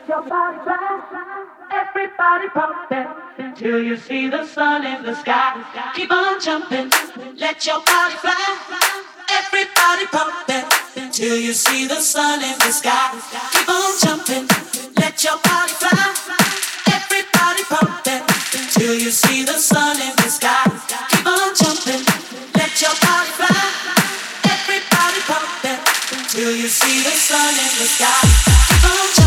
Let your body fly. Everybody pump that till you see the sun in the sky. Keep on jumping. Let your body fly. Everybody pump that till you see the sun in the sky. Keep on jumping. Let your body fly. Everybody pump that till you see the sun in the sky. Keep on jumping. Let your body fly. Everybody pump that till you see the sun in the sky. Keep on.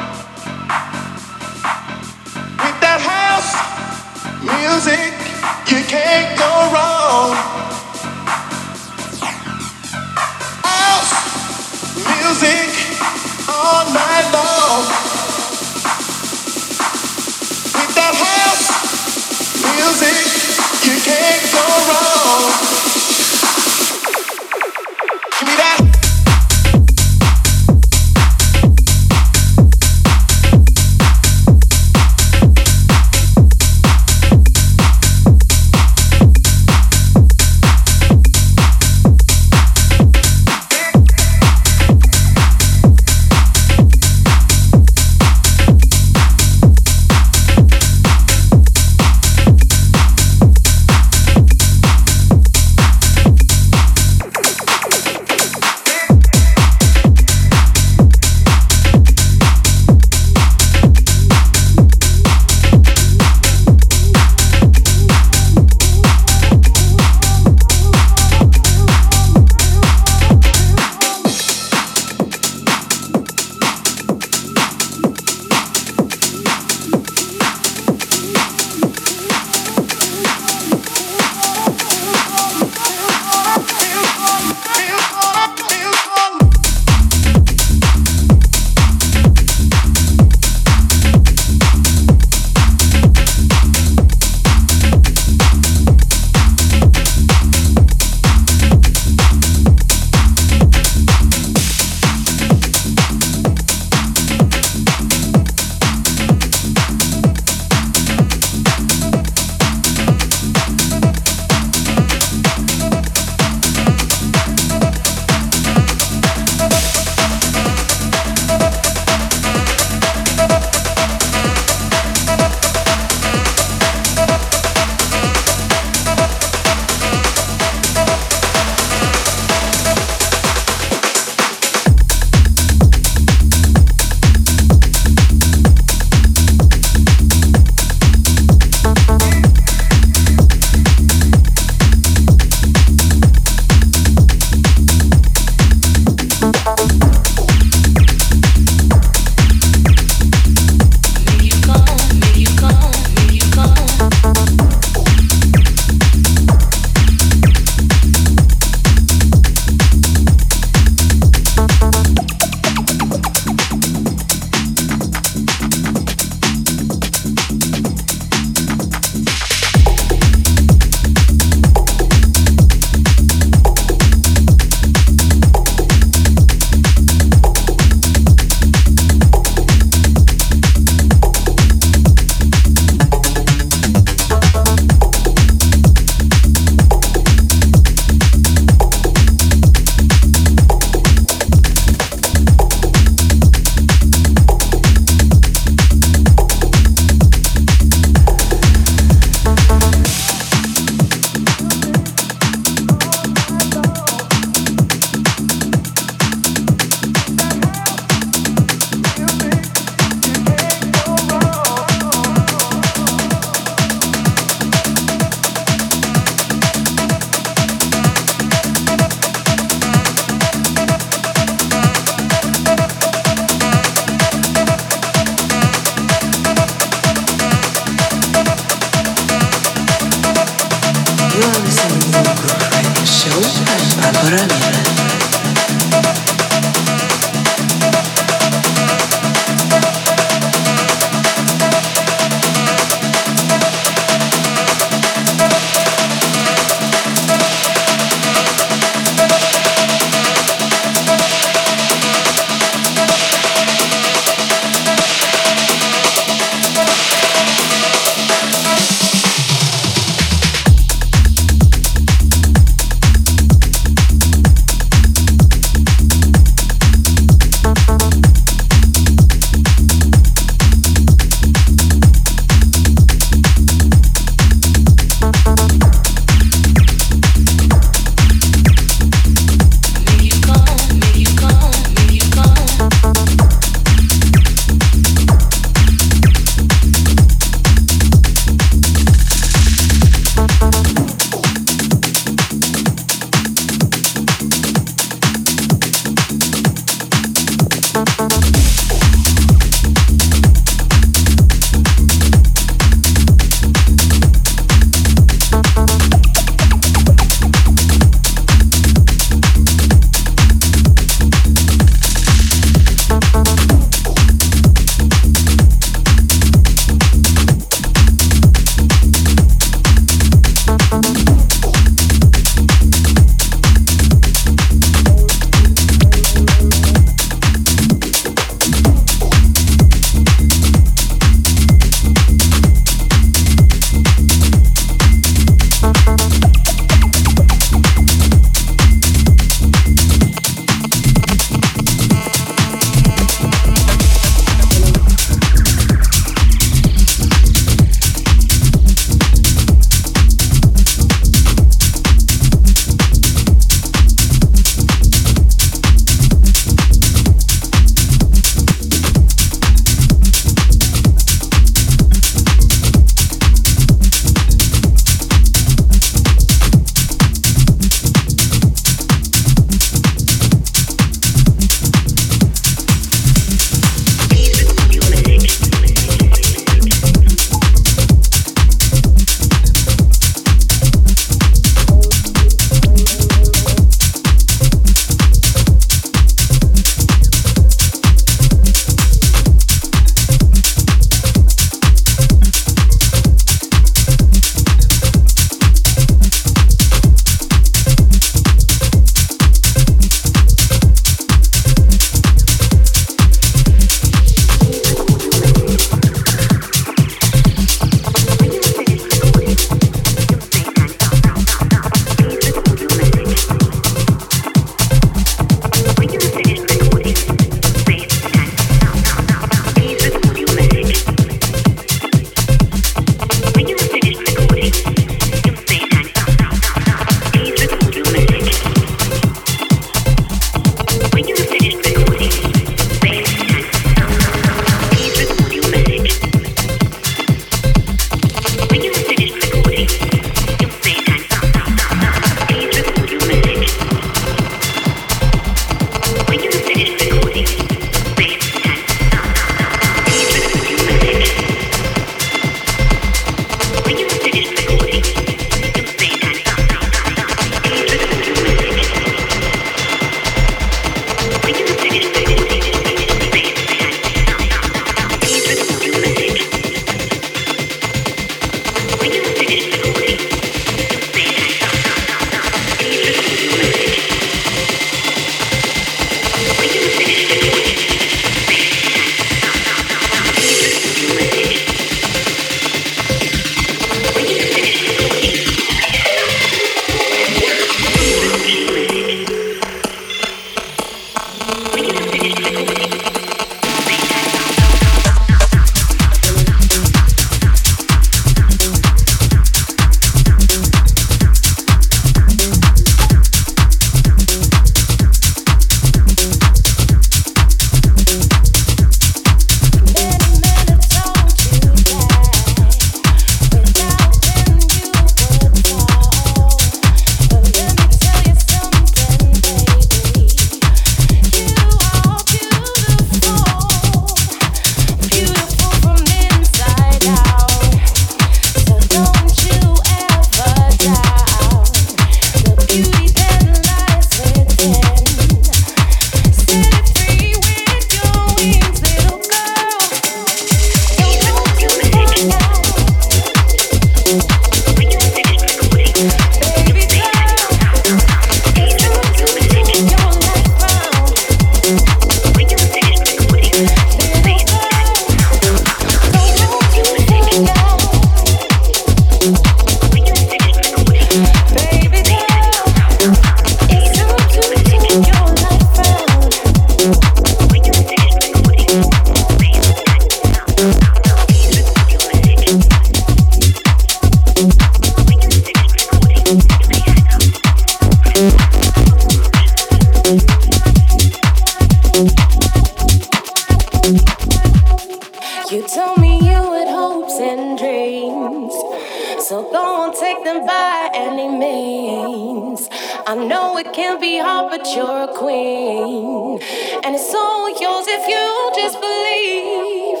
if you just believe.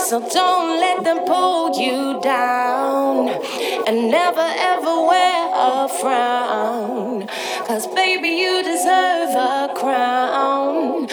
So don't let them pull you down. And never ever wear a frown. Cause baby, you deserve a crown.